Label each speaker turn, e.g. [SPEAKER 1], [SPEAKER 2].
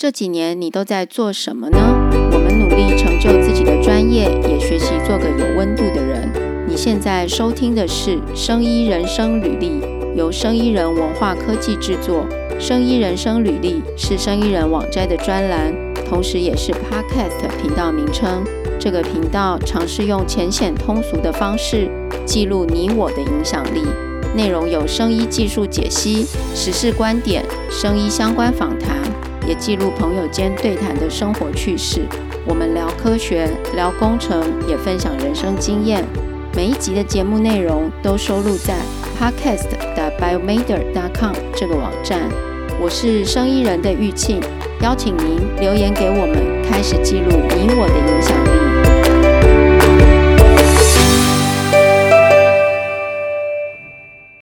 [SPEAKER 1] 这几年你都在做什么呢？我们努力成就自己的专业，也学习做个有温度的人。你现在收听的是《生医人生履历》，由生医人文化科技制作。《生医人生履历》是生医人网摘的专栏，同时也是 Podcast 频道名称。这个频道尝试用浅显通俗的方式记录你我的影响力。内容有生医技术解析、时事观点、生医相关访谈。记录朋友间对谈的生活趣事，我们聊科学，聊工程，也分享人生经验。每一集的节目内容都收录在 podcast.biomatter.com 这个网站。我是生意人的玉庆，邀请您留言给我们，开始记录你我的影响。